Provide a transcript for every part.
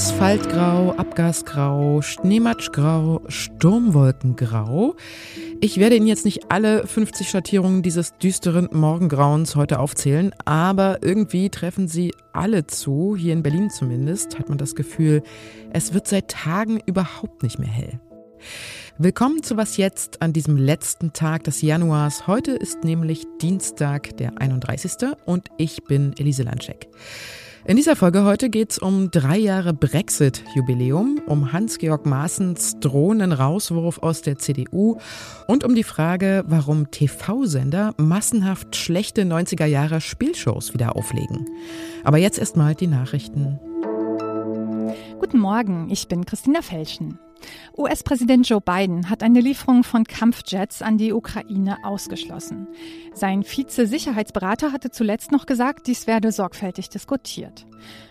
Asphaltgrau, Abgasgrau, Schneematschgrau, Sturmwolkengrau. Ich werde Ihnen jetzt nicht alle 50 Schattierungen dieses düsteren Morgengrauens heute aufzählen, aber irgendwie treffen sie alle zu, hier in Berlin zumindest, hat man das Gefühl, es wird seit Tagen überhaupt nicht mehr hell. Willkommen zu Was jetzt an diesem letzten Tag des Januars. Heute ist nämlich Dienstag, der 31. und ich bin Elise Landscheck. In dieser Folge heute geht es um drei Jahre Brexit-Jubiläum, um Hans-Georg Maaßens drohenden Rauswurf aus der CDU und um die Frage, warum TV-Sender massenhaft schlechte 90er Jahre Spielshows wieder auflegen. Aber jetzt erstmal die Nachrichten. Guten Morgen, ich bin Christina Felschen. US-Präsident Joe Biden hat eine Lieferung von Kampfjets an die Ukraine ausgeschlossen. Sein Vize-Sicherheitsberater hatte zuletzt noch gesagt, dies werde sorgfältig diskutiert.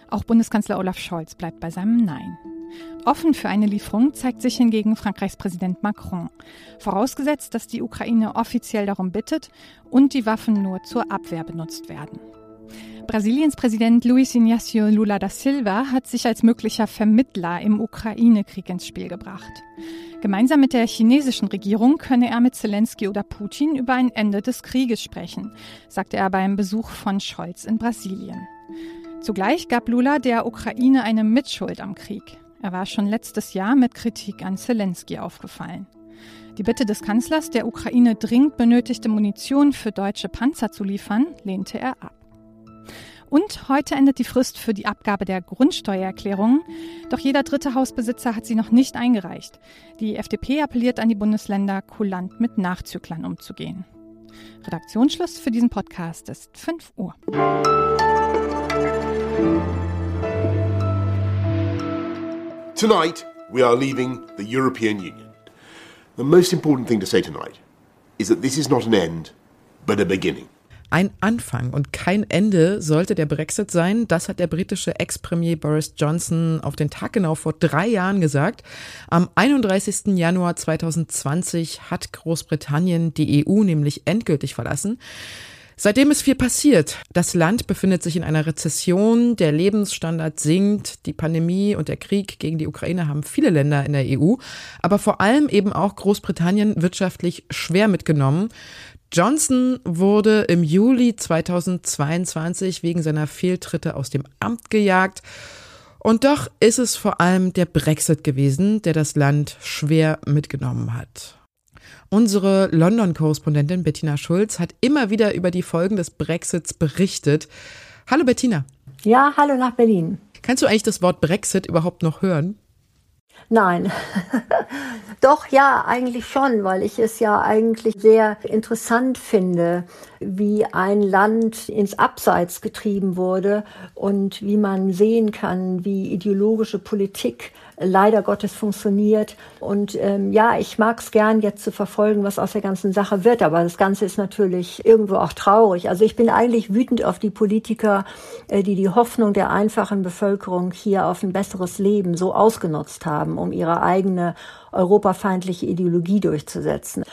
Auch Bundeskanzler Olaf Scholz bleibt bei seinem Nein. Offen für eine Lieferung zeigt sich hingegen Frankreichs Präsident Macron, vorausgesetzt, dass die Ukraine offiziell darum bittet und die Waffen nur zur Abwehr benutzt werden. Brasiliens Präsident Luiz Inácio Lula da Silva hat sich als möglicher Vermittler im Ukraine-Krieg ins Spiel gebracht. Gemeinsam mit der chinesischen Regierung könne er mit Zelensky oder Putin über ein Ende des Krieges sprechen, sagte er beim Besuch von Scholz in Brasilien. Zugleich gab Lula der Ukraine eine Mitschuld am Krieg. Er war schon letztes Jahr mit Kritik an Zelensky aufgefallen. Die Bitte des Kanzlers, der Ukraine dringend benötigte Munition für deutsche Panzer zu liefern, lehnte er ab. Und heute endet die Frist für die Abgabe der Grundsteuererklärung. Doch jeder dritte Hausbesitzer hat sie noch nicht eingereicht. Die FDP appelliert an die Bundesländer, kulant mit Nachzüglern umzugehen. Redaktionsschluss für diesen Podcast ist 5 Uhr. Tonight, we are leaving the European Union. The most important thing to say tonight is that this is not an end, but a beginning. Ein Anfang und kein Ende sollte der Brexit sein. Das hat der britische Ex-Premier Boris Johnson auf den Tag genau vor drei Jahren gesagt. Am 31. Januar 2020 hat Großbritannien die EU nämlich endgültig verlassen. Seitdem ist viel passiert. Das Land befindet sich in einer Rezession, der Lebensstandard sinkt, die Pandemie und der Krieg gegen die Ukraine haben viele Länder in der EU, aber vor allem eben auch Großbritannien wirtschaftlich schwer mitgenommen. Johnson wurde im Juli 2022 wegen seiner Fehltritte aus dem Amt gejagt. Und doch ist es vor allem der Brexit gewesen, der das Land schwer mitgenommen hat. Unsere London-Korrespondentin Bettina Schulz hat immer wieder über die Folgen des Brexits berichtet. Hallo Bettina. Ja, hallo nach Berlin. Kannst du eigentlich das Wort Brexit überhaupt noch hören? Nein. Doch, ja, eigentlich schon, weil ich es ja eigentlich sehr interessant finde, wie ein Land ins Abseits getrieben wurde und wie man sehen kann, wie ideologische Politik leider Gottes funktioniert. Und ähm, ja, ich mag es gern jetzt zu verfolgen, was aus der ganzen Sache wird, aber das Ganze ist natürlich irgendwo auch traurig. Also ich bin eigentlich wütend auf die Politiker, äh, die die Hoffnung der einfachen Bevölkerung hier auf ein besseres Leben so ausgenutzt haben, um ihre eigene europafeindliche Ideologie durchzusetzen.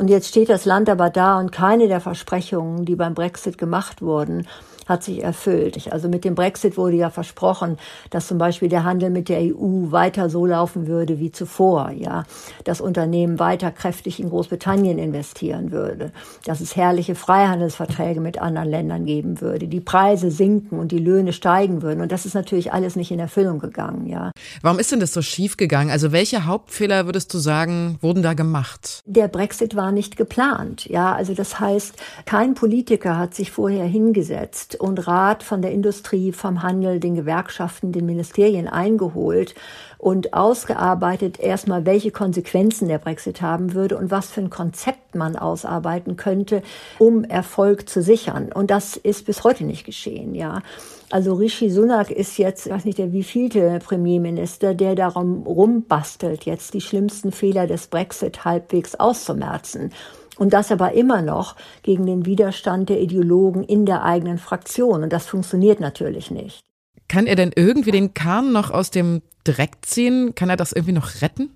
Und jetzt steht das Land aber da und keine der Versprechungen, die beim Brexit gemacht wurden, hat sich erfüllt. Also mit dem Brexit wurde ja versprochen, dass zum Beispiel der Handel mit der EU weiter so laufen würde wie zuvor, ja, dass Unternehmen weiter kräftig in Großbritannien investieren würde, dass es herrliche Freihandelsverträge mit anderen Ländern geben würde, die Preise sinken und die Löhne steigen würden. Und das ist natürlich alles nicht in Erfüllung gegangen, ja. Warum ist denn das so schief gegangen? Also welche Hauptfehler würdest du sagen, wurden da gemacht? Der Brexit war nicht geplant, ja. Also das heißt, kein Politiker hat sich vorher hingesetzt und Rat von der Industrie, vom Handel, den Gewerkschaften, den Ministerien eingeholt und ausgearbeitet erstmal, welche Konsequenzen der Brexit haben würde und was für ein Konzept man ausarbeiten könnte, um Erfolg zu sichern. Und das ist bis heute nicht geschehen, ja. Also Rishi Sunak ist jetzt, ich weiß nicht, der wievielte Premierminister, der darum rumbastelt, jetzt die schlimmsten Fehler des Brexit halbwegs auszumerzen. Und das aber immer noch gegen den Widerstand der Ideologen in der eigenen Fraktion. Und das funktioniert natürlich nicht. Kann er denn irgendwie den Kahn noch aus dem Dreck ziehen? Kann er das irgendwie noch retten?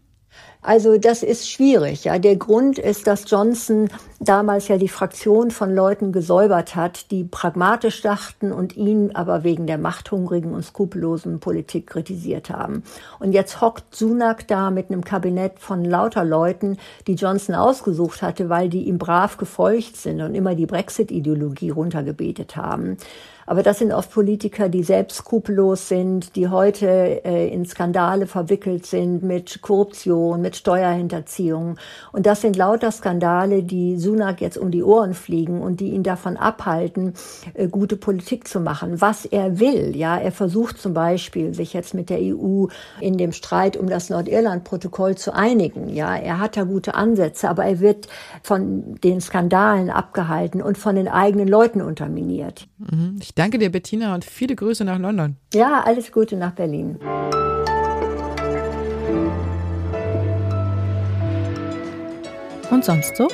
Also das ist schwierig. Ja, der Grund ist, dass Johnson damals ja die Fraktion von Leuten gesäubert hat, die pragmatisch dachten und ihn aber wegen der machthungrigen und skrupellosen Politik kritisiert haben. Und jetzt hockt Sunak da mit einem Kabinett von lauter Leuten, die Johnson ausgesucht hatte, weil die ihm brav gefolgt sind und immer die Brexit-Ideologie runtergebetet haben. Aber das sind oft Politiker, die selbst skrupellos sind, die heute äh, in Skandale verwickelt sind mit Korruption, mit Steuerhinterziehung. Und das sind lauter Skandale, die Sunak jetzt um die Ohren fliegen und die ihn davon abhalten, äh, gute Politik zu machen. Was er will, ja, er versucht zum Beispiel, sich jetzt mit der EU in dem Streit um das Nordirland-Protokoll zu einigen. Ja, er hat da gute Ansätze, aber er wird von den Skandalen abgehalten und von den eigenen Leuten unterminiert. Mhm. Ich danke dir, Bettina, und viele Grüße nach London. Ja, alles Gute nach Berlin. Und sonst so?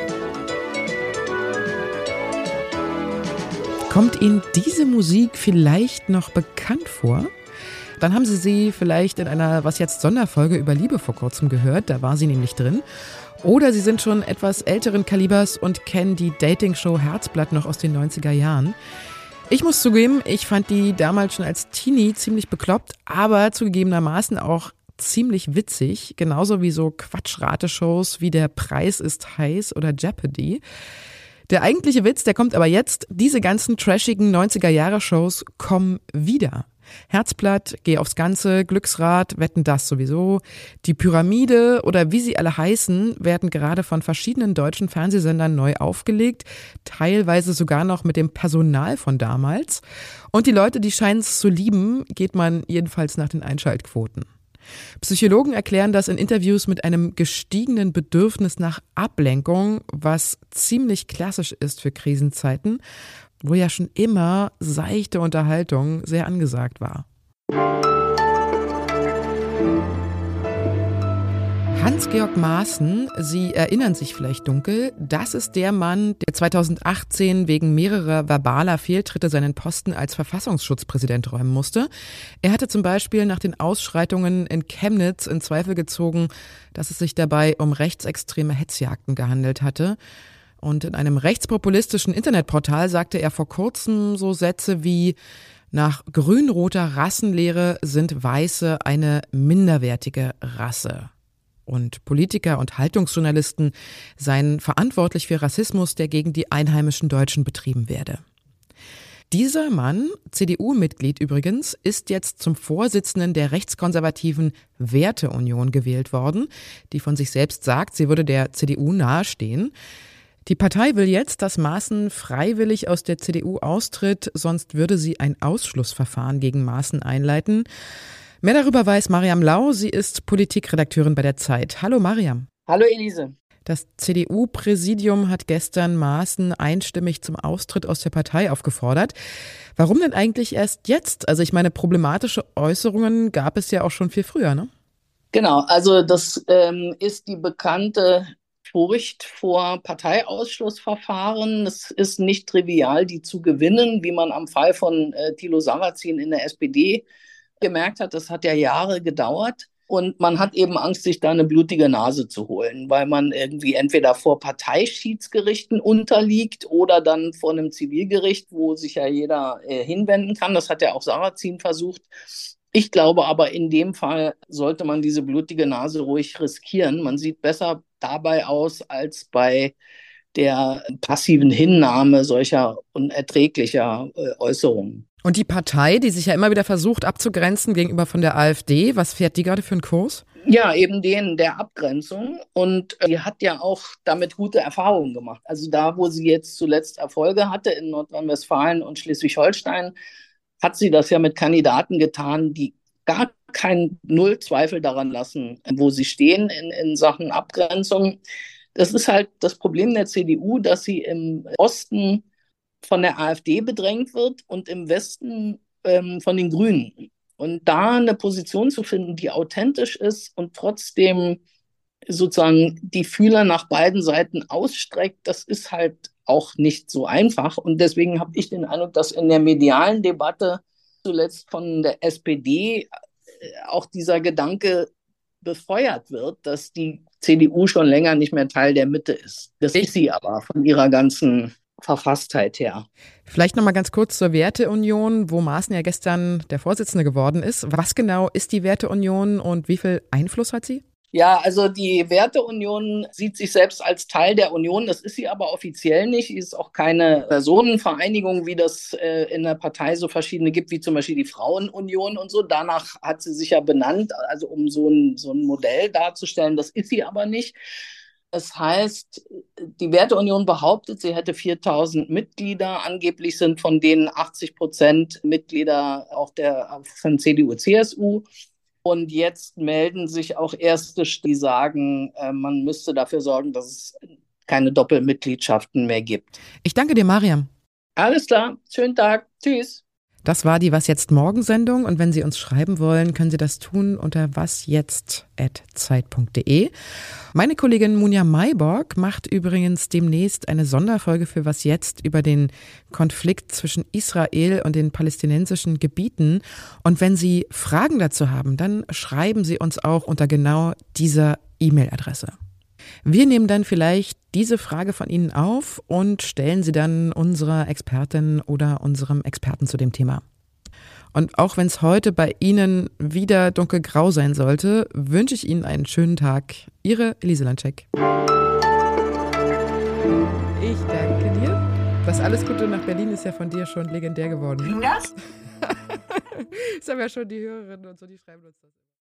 Kommt Ihnen diese Musik vielleicht noch bekannt vor? Dann haben Sie sie vielleicht in einer Was jetzt Sonderfolge über Liebe vor kurzem gehört, da war sie nämlich drin. Oder Sie sind schon etwas älteren Kalibers und kennen die Dating-Show Herzblatt noch aus den 90er Jahren. Ich muss zugeben, ich fand die damals schon als Teenie ziemlich bekloppt, aber zugegebenermaßen auch ziemlich witzig, genauso wie so Quatschrateshows wie Der Preis ist heiß oder Jeopardy. Der eigentliche Witz, der kommt aber jetzt. Diese ganzen trashigen 90er-Jahre-Shows kommen wieder. Herzblatt, Geh aufs Ganze, Glücksrad, Wetten das sowieso. Die Pyramide oder wie sie alle heißen, werden gerade von verschiedenen deutschen Fernsehsendern neu aufgelegt, teilweise sogar noch mit dem Personal von damals. Und die Leute, die scheinen es zu lieben, geht man jedenfalls nach den Einschaltquoten. Psychologen erklären das in Interviews mit einem gestiegenen Bedürfnis nach Ablenkung, was ziemlich klassisch ist für Krisenzeiten wo ja schon immer seichte Unterhaltung sehr angesagt war. Hans-Georg Maaßen, Sie erinnern sich vielleicht dunkel, das ist der Mann, der 2018 wegen mehrerer verbaler Fehltritte seinen Posten als Verfassungsschutzpräsident räumen musste. Er hatte zum Beispiel nach den Ausschreitungen in Chemnitz in Zweifel gezogen, dass es sich dabei um rechtsextreme Hetzjagden gehandelt hatte. Und in einem rechtspopulistischen Internetportal sagte er vor kurzem so Sätze wie nach grün-roter Rassenlehre sind Weiße eine minderwertige Rasse. Und Politiker und Haltungsjournalisten seien verantwortlich für Rassismus, der gegen die einheimischen Deutschen betrieben werde. Dieser Mann, CDU-Mitglied übrigens, ist jetzt zum Vorsitzenden der rechtskonservativen Werteunion gewählt worden, die von sich selbst sagt, sie würde der CDU nahestehen. Die Partei will jetzt, dass Maaßen freiwillig aus der CDU austritt, sonst würde sie ein Ausschlussverfahren gegen Maaßen einleiten. Mehr darüber weiß Mariam Lau. Sie ist Politikredakteurin bei der Zeit. Hallo Mariam. Hallo Elise. Das CDU-Präsidium hat gestern Maaßen einstimmig zum Austritt aus der Partei aufgefordert. Warum denn eigentlich erst jetzt? Also ich meine, problematische Äußerungen gab es ja auch schon viel früher, ne? Genau, also das ähm, ist die bekannte Furcht vor Parteiausschlussverfahren. Es ist nicht trivial, die zu gewinnen, wie man am Fall von äh, Thilo Sarrazin in der SPD gemerkt hat. Das hat ja Jahre gedauert. Und man hat eben Angst, sich da eine blutige Nase zu holen, weil man irgendwie entweder vor Parteischiedsgerichten unterliegt oder dann vor einem Zivilgericht, wo sich ja jeder äh, hinwenden kann. Das hat ja auch Sarrazin versucht. Ich glaube aber, in dem Fall sollte man diese blutige Nase ruhig riskieren. Man sieht besser dabei aus als bei der passiven Hinnahme solcher unerträglicher äh, Äußerungen. Und die Partei, die sich ja immer wieder versucht abzugrenzen gegenüber von der AfD, was fährt die gerade für einen Kurs? Ja, eben den der Abgrenzung. Und die hat ja auch damit gute Erfahrungen gemacht. Also da, wo sie jetzt zuletzt Erfolge hatte in Nordrhein-Westfalen und Schleswig-Holstein, hat sie das ja mit Kandidaten getan, die gar keinen Null Zweifel daran lassen, wo sie stehen in, in Sachen Abgrenzung. Das ist halt das Problem der CDU, dass sie im Osten von der AfD bedrängt wird und im Westen ähm, von den Grünen. Und da eine Position zu finden, die authentisch ist und trotzdem sozusagen die Fühler nach beiden Seiten ausstreckt, das ist halt auch nicht so einfach. Und deswegen habe ich den Eindruck, dass in der medialen Debatte zuletzt von der SPD äh, auch dieser Gedanke befeuert wird, dass die CDU schon länger nicht mehr Teil der Mitte ist. Das ist sie aber von ihrer ganzen Verfasstheit her. Vielleicht noch mal ganz kurz zur Werteunion, wo Maaßen ja gestern der Vorsitzende geworden ist. Was genau ist die Werteunion und wie viel Einfluss hat sie? Ja, also die Werteunion sieht sich selbst als Teil der Union. Das ist sie aber offiziell nicht. Sie ist auch keine Personenvereinigung, wie das äh, in der Partei so verschiedene gibt, wie zum Beispiel die Frauenunion und so. Danach hat sie sich ja benannt, also um so ein, so ein Modell darzustellen. Das ist sie aber nicht. Das heißt, die Werteunion behauptet, sie hätte 4000 Mitglieder. Angeblich sind von denen 80 Prozent Mitglieder auch der, von CDU, CSU. Und jetzt melden sich auch Erste, die sagen, äh, man müsste dafür sorgen, dass es keine Doppelmitgliedschaften mehr gibt. Ich danke dir, Mariam. Alles klar. Schönen Tag. Tschüss. Das war die Was jetzt morgen Sendung und wenn Sie uns schreiben wollen, können Sie das tun unter wasjetzt@zeit.de. Meine Kollegin Munja Mayborg macht übrigens demnächst eine Sonderfolge für Was jetzt über den Konflikt zwischen Israel und den palästinensischen Gebieten und wenn Sie Fragen dazu haben, dann schreiben Sie uns auch unter genau dieser E-Mail-Adresse. Wir nehmen dann vielleicht diese Frage von Ihnen auf und stellen sie dann unserer Expertin oder unserem Experten zu dem Thema. Und auch wenn es heute bei Ihnen wieder dunkelgrau sein sollte, wünsche ich Ihnen einen schönen Tag. Ihre Elise Landcheck. Ich danke dir. Das alles Gute nach Berlin ist ja von dir schon legendär geworden. Was? das haben ja schon die Hörerinnen und so, die schreiben uns das.